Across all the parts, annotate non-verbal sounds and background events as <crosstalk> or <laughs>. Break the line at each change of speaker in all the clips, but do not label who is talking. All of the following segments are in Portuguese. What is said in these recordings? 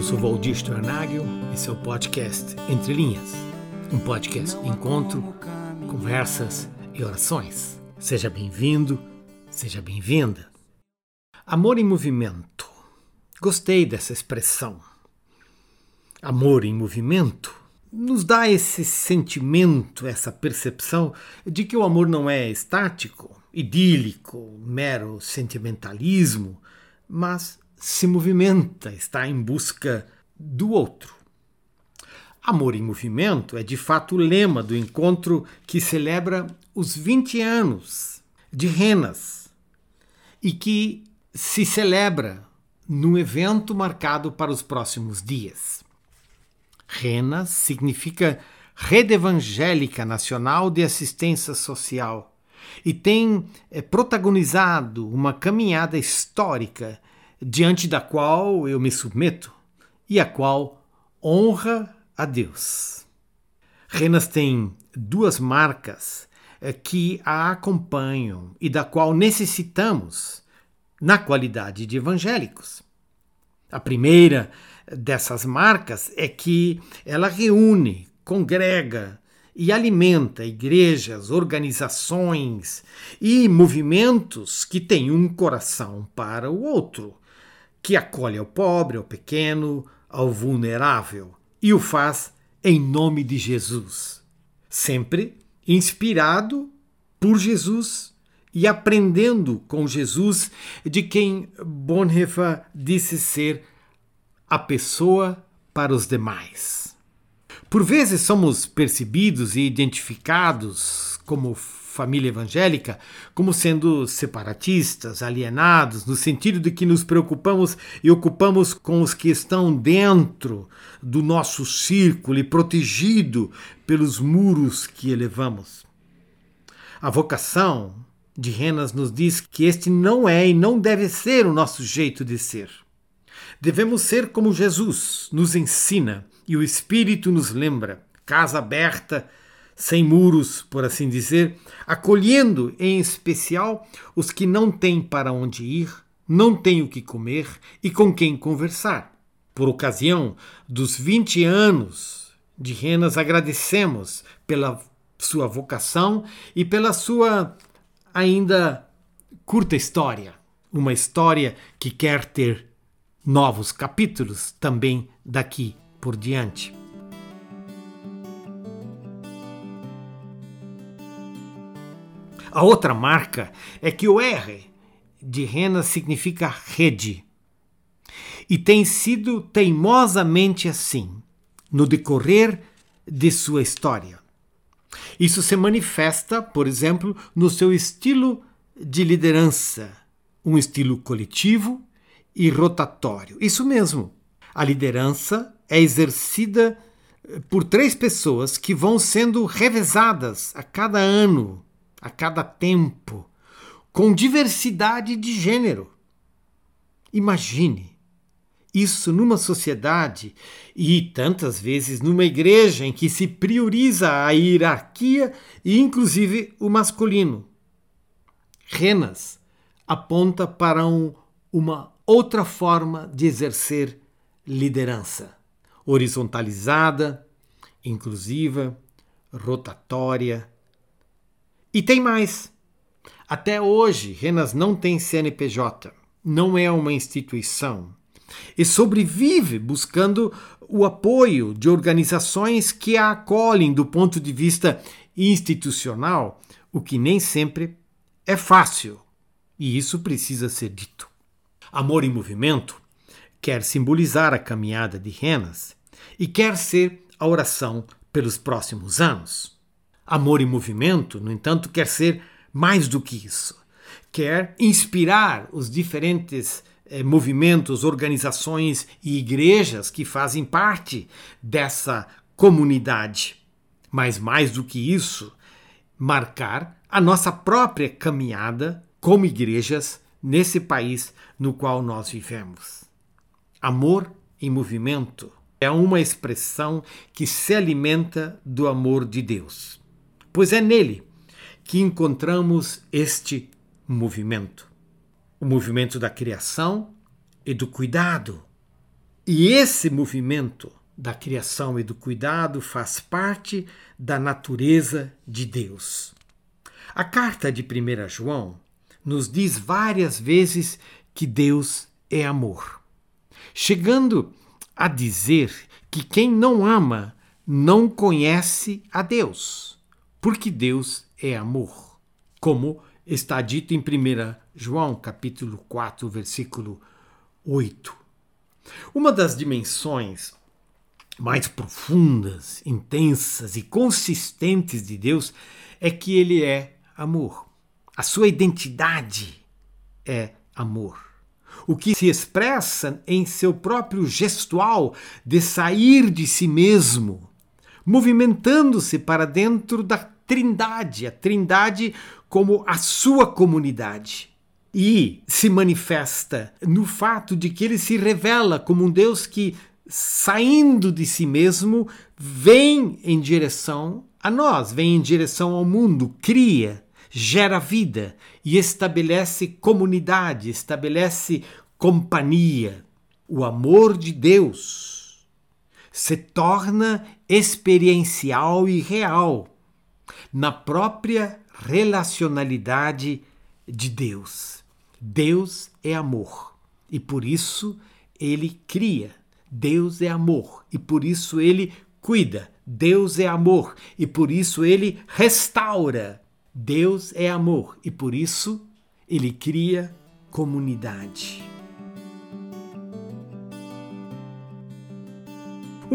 Eu sou Valdir Stornagel, esse é o podcast Entre Linhas, um podcast de encontro, conversas e orações. Seja bem-vindo, seja bem-vinda. Amor em movimento. Gostei dessa expressão. Amor em movimento nos dá esse sentimento, essa percepção de que o amor não é estático, idílico, mero sentimentalismo, mas se movimenta, está em busca do outro. Amor em Movimento é de fato o lema do encontro que celebra os 20 anos de Renas e que se celebra num evento marcado para os próximos dias. Renas significa Rede Evangélica Nacional de Assistência Social e tem é, protagonizado uma caminhada histórica diante da qual eu me submeto e a qual honra a Deus. Renas tem duas marcas eh, que a acompanham e da qual necessitamos na qualidade de evangélicos. A primeira dessas marcas é que ela reúne, congrega e alimenta igrejas, organizações e movimentos que têm um coração para o outro que acolhe ao pobre, ao pequeno, ao vulnerável e o faz em nome de Jesus, sempre inspirado por Jesus e aprendendo com Jesus, de quem Bonhoeffer disse ser a pessoa para os demais. Por vezes somos percebidos e identificados como família evangélica como sendo separatistas, alienados, no sentido de que nos preocupamos e ocupamos com os que estão dentro do nosso círculo e protegido pelos muros que elevamos. A vocação de Renas nos diz que este não é e não deve ser o nosso jeito de ser. Devemos ser como Jesus nos ensina e o Espírito nos lembra, casa aberta sem muros, por assim dizer, acolhendo em especial os que não têm para onde ir, não têm o que comer e com quem conversar. Por ocasião dos 20 anos de Renas, agradecemos pela sua vocação e pela sua ainda curta história. Uma história que quer ter novos capítulos também daqui por diante. A outra marca é que o R de rena significa rede. E tem sido teimosamente assim no decorrer de sua história. Isso se manifesta, por exemplo, no seu estilo de liderança, um estilo coletivo e rotatório. Isso mesmo. A liderança é exercida por três pessoas que vão sendo revezadas a cada ano a cada tempo, com diversidade de gênero. Imagine isso numa sociedade e tantas vezes numa igreja em que se prioriza a hierarquia e inclusive o masculino. Renas aponta para um, uma outra forma de exercer liderança, horizontalizada, inclusiva, rotatória, e tem mais. Até hoje, Renas não tem CNPJ, não é uma instituição e sobrevive buscando o apoio de organizações que a acolhem do ponto de vista institucional, o que nem sempre é fácil. E isso precisa ser dito. Amor em Movimento quer simbolizar a caminhada de Renas e quer ser a oração pelos próximos anos. Amor em Movimento, no entanto, quer ser mais do que isso. Quer inspirar os diferentes eh, movimentos, organizações e igrejas que fazem parte dessa comunidade. Mas mais do que isso, marcar a nossa própria caminhada como igrejas nesse país no qual nós vivemos. Amor em movimento é uma expressão que se alimenta do amor de Deus pois é nele que encontramos este movimento. O movimento da criação e do cuidado, E esse movimento da criação e do cuidado faz parte da natureza de Deus. A carta de 1 João nos diz várias vezes que Deus é amor, chegando a dizer que quem não ama não conhece a Deus, porque Deus é amor, como está dito em 1 João capítulo 4, versículo 8. Uma das dimensões mais profundas, intensas e consistentes de Deus é que ele é amor. A sua identidade é amor. O que se expressa em seu próprio gestual de sair de si mesmo, movimentando-se para dentro da Trindade, a Trindade como a sua comunidade. E se manifesta no fato de que ele se revela como um Deus que, saindo de si mesmo, vem em direção a nós, vem em direção ao mundo, cria, gera vida e estabelece comunidade, estabelece companhia. O amor de Deus se torna experiencial e real na própria relacionalidade de Deus. Deus é amor e por isso ele cria. Deus é amor e por isso ele cuida. Deus é amor e por isso ele restaura. Deus é amor e por isso ele cria comunidade.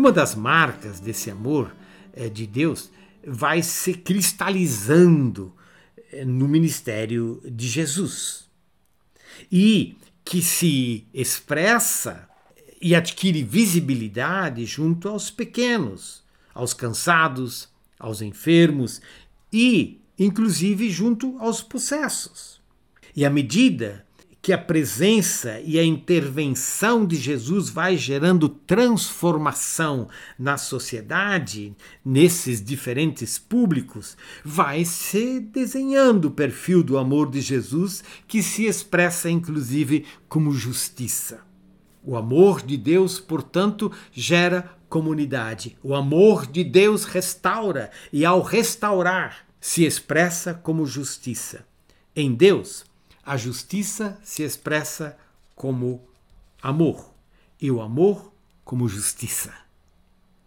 Uma das marcas desse amor é, de Deus vai se cristalizando é, no ministério de Jesus e que se expressa e adquire visibilidade junto aos pequenos, aos cansados, aos enfermos e, inclusive, junto aos possessos. E à medida que a presença e a intervenção de Jesus vai gerando transformação na sociedade, nesses diferentes públicos, vai se desenhando o perfil do amor de Jesus que se expressa inclusive como justiça. O amor de Deus, portanto, gera comunidade. O amor de Deus restaura e, ao restaurar, se expressa como justiça. Em Deus, a justiça se expressa como amor e o amor como justiça.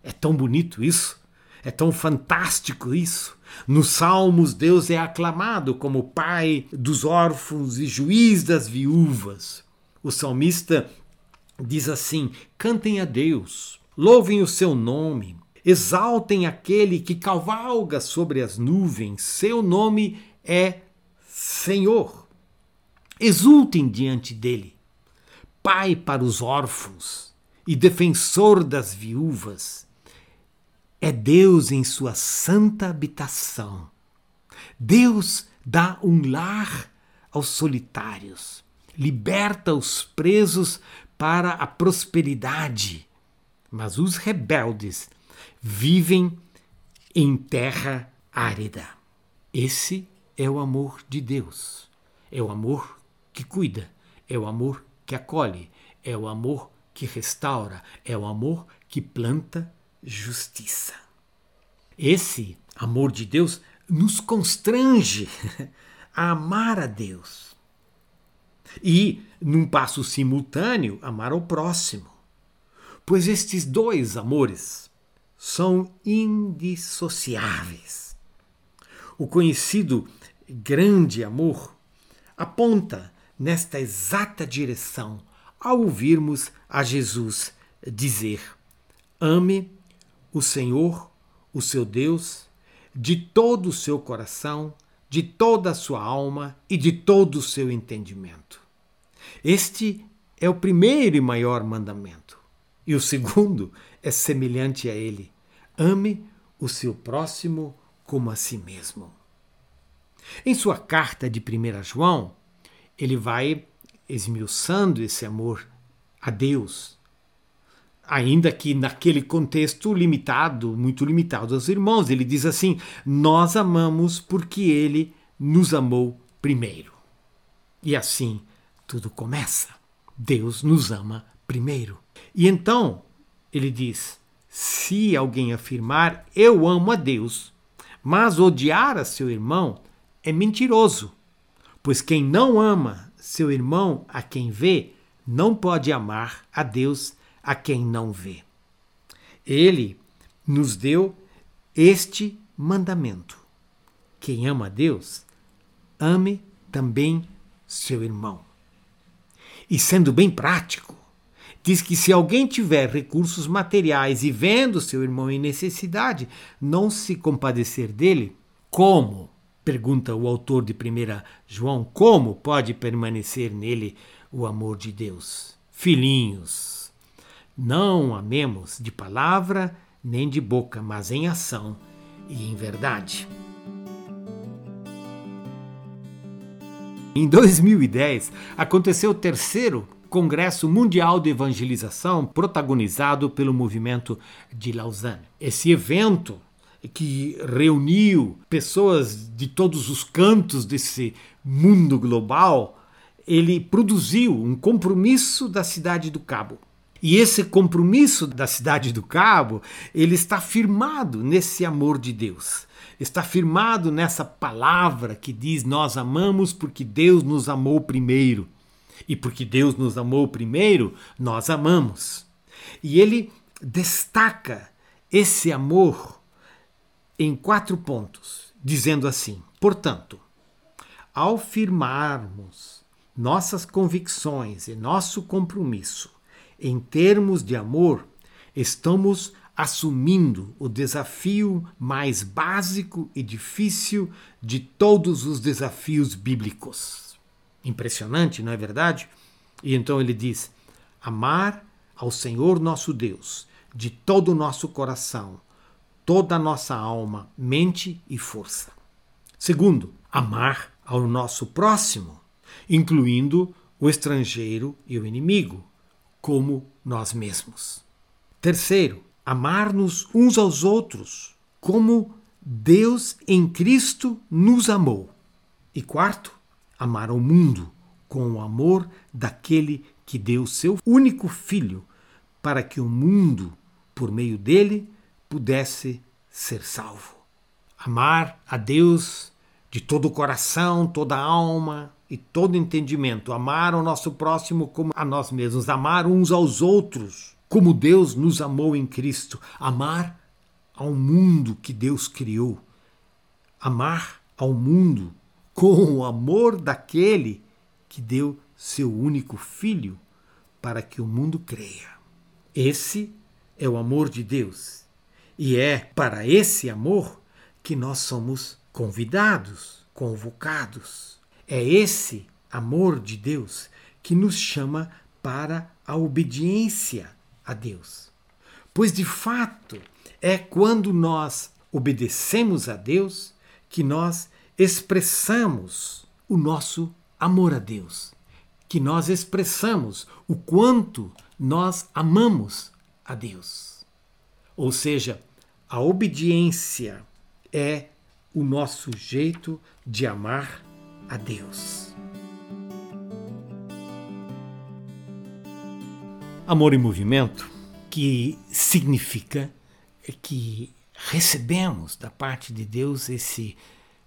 É tão bonito isso, é tão fantástico isso. Nos Salmos, Deus é aclamado como pai dos órfãos e juiz das viúvas. O salmista diz assim: cantem a Deus, louvem o seu nome, exaltem aquele que cavalga sobre as nuvens, seu nome é Senhor. Exultem diante dele, pai para os órfãos e defensor das viúvas. É Deus em sua santa habitação. Deus dá um lar aos solitários, liberta os presos para a prosperidade, mas os rebeldes vivem em terra árida. Esse é o amor de Deus. É o amor que cuida, é o amor que acolhe, é o amor que restaura, é o amor que planta justiça. Esse amor de Deus nos constrange <laughs> a amar a Deus e, num passo simultâneo, amar ao próximo. Pois estes dois amores são indissociáveis. O conhecido grande amor aponta nesta exata direção ao ouvirmos a Jesus dizer: Ame o Senhor, o seu Deus, de todo o seu coração, de toda a sua alma e de todo o seu entendimento. Este é o primeiro e maior mandamento. E o segundo é semelhante a ele: ame o seu próximo como a si mesmo. Em sua carta de 1 João, ele vai esmiuçando esse amor a Deus, ainda que naquele contexto limitado, muito limitado aos irmãos. Ele diz assim: Nós amamos porque ele nos amou primeiro. E assim tudo começa. Deus nos ama primeiro. E então ele diz: se alguém afirmar eu amo a Deus, mas odiar a seu irmão, é mentiroso. Pois quem não ama seu irmão a quem vê, não pode amar a Deus a quem não vê. Ele nos deu este mandamento: quem ama a Deus, ame também seu irmão. E sendo bem prático, diz que se alguém tiver recursos materiais e vendo seu irmão em necessidade, não se compadecer dele, como? Pergunta o autor de 1 João: como pode permanecer nele o amor de Deus? Filhinhos, não amemos de palavra nem de boca, mas em ação e em verdade. Em 2010, aconteceu o terceiro Congresso Mundial de Evangelização, protagonizado pelo movimento de Lausanne. Esse evento que reuniu pessoas de todos os cantos desse mundo global, ele produziu um compromisso da cidade do Cabo. E esse compromisso da cidade do Cabo, ele está firmado nesse amor de Deus está firmado nessa palavra que diz: Nós amamos porque Deus nos amou primeiro. E porque Deus nos amou primeiro, nós amamos. E ele destaca esse amor em quatro pontos, dizendo assim: portanto, ao firmarmos nossas convicções e nosso compromisso em termos de amor, estamos assumindo o desafio mais básico e difícil de todos os desafios bíblicos. Impressionante, não é verdade? E então ele diz: amar ao Senhor nosso Deus de todo o nosso coração, toda a nossa alma, mente e força. Segundo, amar ao nosso próximo, incluindo o estrangeiro e o inimigo, como nós mesmos. Terceiro, amar-nos uns aos outros, como Deus em Cristo nos amou. E quarto, amar ao mundo com o amor daquele que deu seu único filho para que o mundo, por meio dele, pudesse ser salvo. Amar a Deus de todo o coração, toda a alma e todo entendimento. Amar o nosso próximo como a nós mesmos. Amar uns aos outros como Deus nos amou em Cristo, amar ao mundo que Deus criou, amar ao mundo com o amor daquele que deu seu único filho para que o mundo creia. Esse é o amor de Deus. E é para esse amor que nós somos convidados, convocados. É esse amor de Deus que nos chama para a obediência a Deus. Pois de fato é quando nós obedecemos a Deus que nós expressamos o nosso amor a Deus, que nós expressamos o quanto nós amamos a Deus. Ou seja, a obediência é o nosso jeito de amar a Deus. Amor em movimento, que significa que recebemos da parte de Deus esse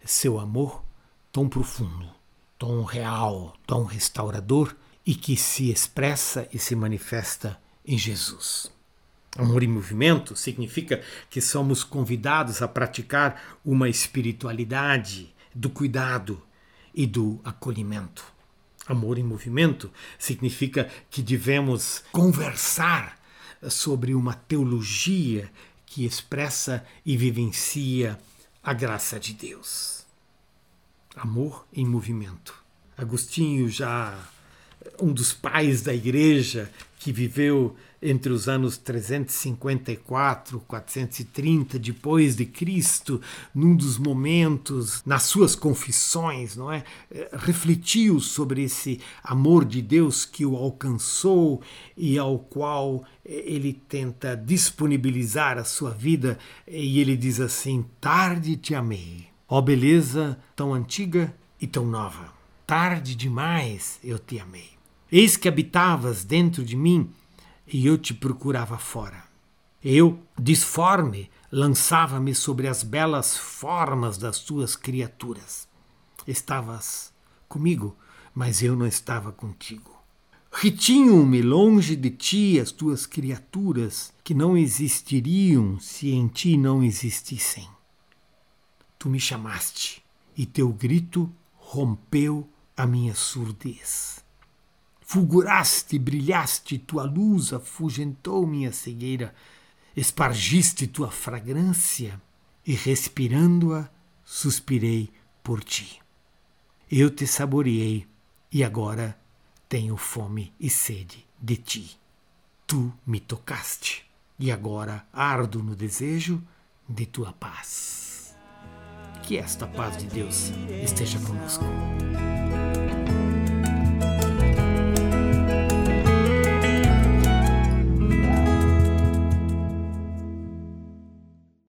seu amor tão profundo, tão real, tão restaurador e que se expressa e se manifesta em Jesus. Amor em movimento significa que somos convidados a praticar uma espiritualidade do cuidado e do acolhimento. Amor em movimento significa que devemos conversar sobre uma teologia que expressa e vivencia a graça de Deus. Amor em movimento. Agostinho, já um dos pais da igreja, que viveu entre os anos 354 e 430 depois de Cristo, num dos momentos nas suas confissões, não é, refletiu sobre esse amor de Deus que o alcançou e ao qual ele tenta disponibilizar a sua vida, e ele diz assim: "Tarde te amei, ó beleza tão antiga e tão nova. Tarde demais eu te amei." Eis que habitavas dentro de mim, e eu te procurava fora. Eu, disforme, lançava-me sobre as belas formas das tuas criaturas. Estavas comigo, mas eu não estava contigo. Retinham-me longe de ti as tuas criaturas, que não existiriam se em ti não existissem. Tu me chamaste, e teu grito rompeu a minha surdez. Fulguraste, brilhaste, tua luz afugentou minha cegueira, espargiste tua fragrância, e respirando-a, suspirei por ti. Eu te saboreei, e agora tenho fome e sede de ti. Tu me tocaste, e agora ardo no desejo de tua paz. Que esta paz de Deus esteja conosco.